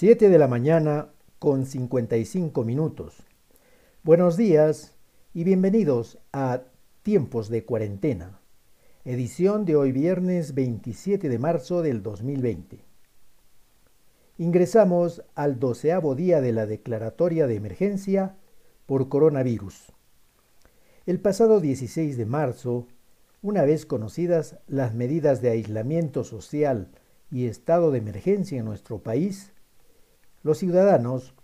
7 de la mañana con 55 minutos. Buenos días y bienvenidos a Tiempos de Cuarentena, edición de hoy viernes 27 de marzo del 2020. Ingresamos al doceavo día de la declaratoria de emergencia por coronavirus. El pasado 16 de marzo, una vez conocidas las medidas de aislamiento social y estado de emergencia en nuestro país, los ciudadanos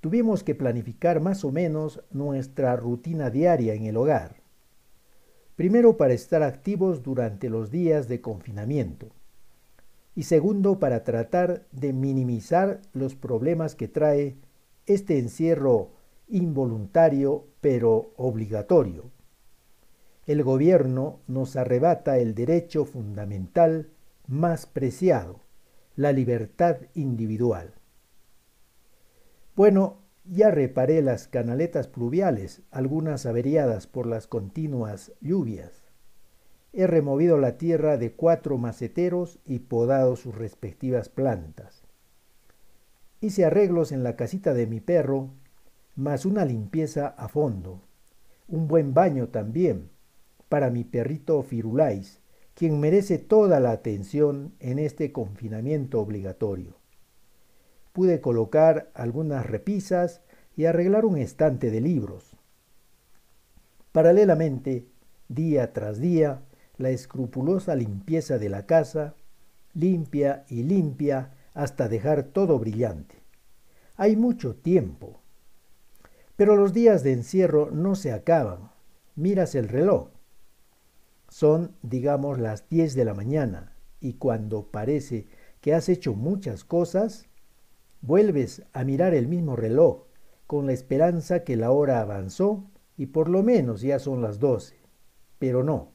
tuvimos que planificar más o menos nuestra rutina diaria en el hogar. Primero para estar activos durante los días de confinamiento y segundo para tratar de minimizar los problemas que trae este encierro involuntario pero obligatorio. El gobierno nos arrebata el derecho fundamental más preciado, la libertad individual. Bueno, ya reparé las canaletas pluviales, algunas averiadas por las continuas lluvias. He removido la tierra de cuatro maceteros y podado sus respectivas plantas. Hice arreglos en la casita de mi perro, más una limpieza a fondo. Un buen baño también para mi perrito Firulais, quien merece toda la atención en este confinamiento obligatorio pude colocar algunas repisas y arreglar un estante de libros. Paralelamente, día tras día, la escrupulosa limpieza de la casa, limpia y limpia hasta dejar todo brillante. Hay mucho tiempo. Pero los días de encierro no se acaban. Miras el reloj. Son, digamos, las 10 de la mañana y cuando parece que has hecho muchas cosas, Vuelves a mirar el mismo reloj, con la esperanza que la hora avanzó y por lo menos ya son las doce. Pero no.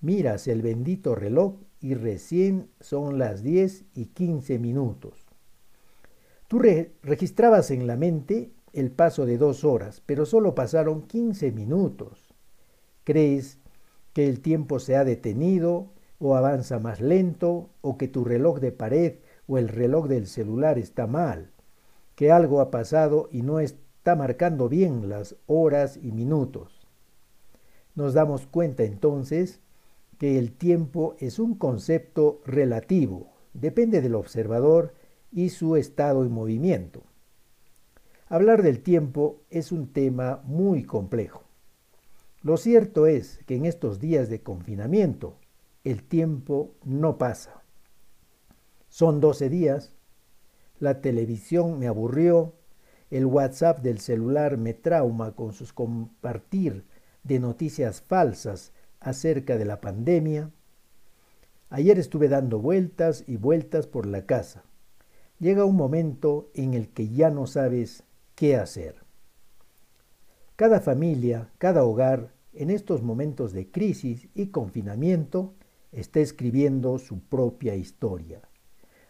Miras el bendito reloj y recién son las diez y quince minutos. Tú registrabas en la mente el paso de dos horas, pero solo pasaron quince minutos. Crees que el tiempo se ha detenido o avanza más lento o que tu reloj de pared o el reloj del celular está mal, que algo ha pasado y no está marcando bien las horas y minutos. Nos damos cuenta entonces que el tiempo es un concepto relativo, depende del observador y su estado en movimiento. Hablar del tiempo es un tema muy complejo. Lo cierto es que en estos días de confinamiento el tiempo no pasa. Son 12 días. La televisión me aburrió. El WhatsApp del celular me trauma con sus compartir de noticias falsas acerca de la pandemia. Ayer estuve dando vueltas y vueltas por la casa. Llega un momento en el que ya no sabes qué hacer. Cada familia, cada hogar, en estos momentos de crisis y confinamiento, está escribiendo su propia historia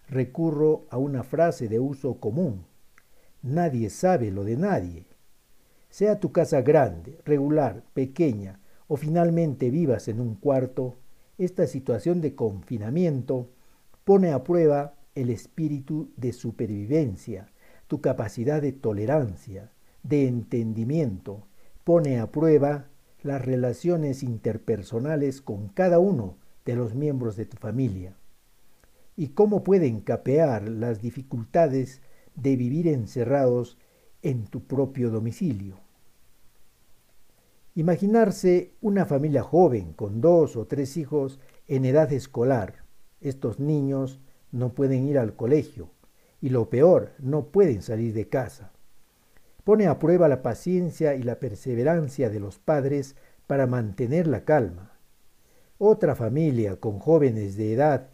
recurro a una frase de uso común. Nadie sabe lo de nadie. Sea tu casa grande, regular, pequeña o finalmente vivas en un cuarto, esta situación de confinamiento pone a prueba el espíritu de supervivencia, tu capacidad de tolerancia, de entendimiento, pone a prueba las relaciones interpersonales con cada uno de los miembros de tu familia y cómo pueden capear las dificultades de vivir encerrados en tu propio domicilio. Imaginarse una familia joven con dos o tres hijos en edad escolar. Estos niños no pueden ir al colegio y lo peor, no pueden salir de casa. Pone a prueba la paciencia y la perseverancia de los padres para mantener la calma. Otra familia con jóvenes de edad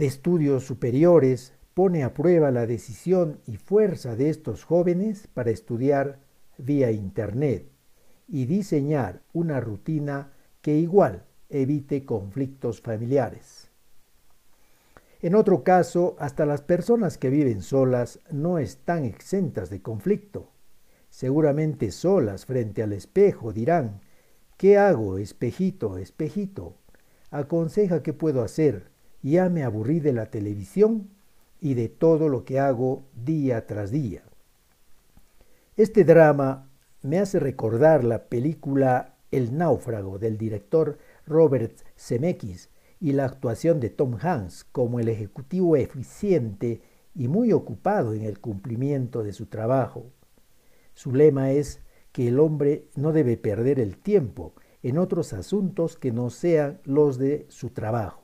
de estudios superiores pone a prueba la decisión y fuerza de estos jóvenes para estudiar vía Internet y diseñar una rutina que igual evite conflictos familiares. En otro caso, hasta las personas que viven solas no están exentas de conflicto. Seguramente solas frente al espejo dirán, ¿qué hago, espejito, espejito? Aconseja qué puedo hacer, ya me aburrí de la televisión y de todo lo que hago día tras día. Este drama me hace recordar la película El náufrago del director Robert Zemeckis y la actuación de Tom Hanks como el ejecutivo eficiente y muy ocupado en el cumplimiento de su trabajo. Su lema es que el hombre no debe perder el tiempo en otros asuntos que no sean los de su trabajo.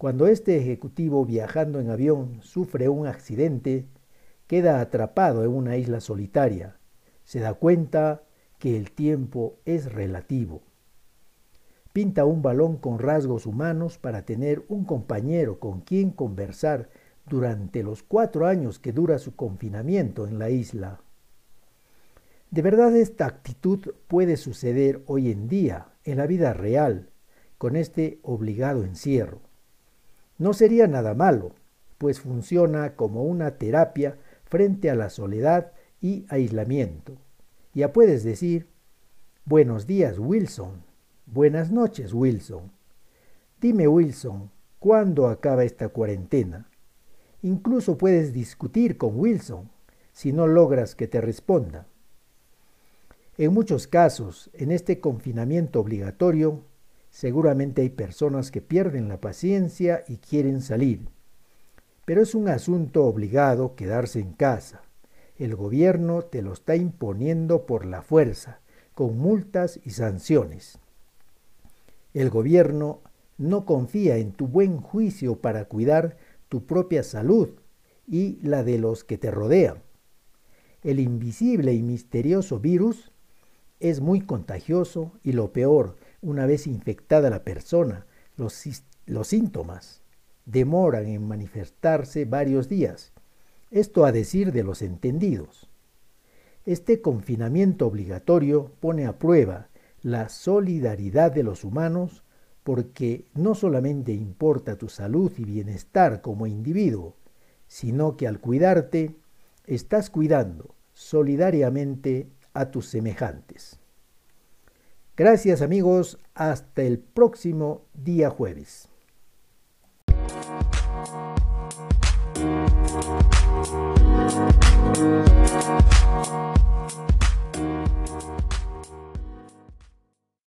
Cuando este ejecutivo viajando en avión sufre un accidente, queda atrapado en una isla solitaria. Se da cuenta que el tiempo es relativo. Pinta un balón con rasgos humanos para tener un compañero con quien conversar durante los cuatro años que dura su confinamiento en la isla. De verdad esta actitud puede suceder hoy en día, en la vida real, con este obligado encierro. No sería nada malo, pues funciona como una terapia frente a la soledad y aislamiento. Ya puedes decir, buenos días Wilson, buenas noches Wilson. Dime Wilson, ¿cuándo acaba esta cuarentena? Incluso puedes discutir con Wilson si no logras que te responda. En muchos casos, en este confinamiento obligatorio, seguramente hay personas que pierden la paciencia y quieren salir pero es un asunto obligado quedarse en casa. El gobierno te lo está imponiendo por la fuerza, con multas y sanciones. El gobierno no confía en tu buen juicio para cuidar tu propia salud y la de los que te rodean. El invisible y misterioso virus es muy contagioso y lo peor, una vez infectada la persona, los, síntomas demoran en manifestarse varios días, esto a decir de los entendidos. Este confinamiento obligatorio pone a prueba la solidaridad de los humanos porque no solamente importa tu salud y bienestar como individuo, sino que al cuidarte, estás cuidando solidariamente a tus semejantes. Gracias amigos, hasta el próximo día jueves.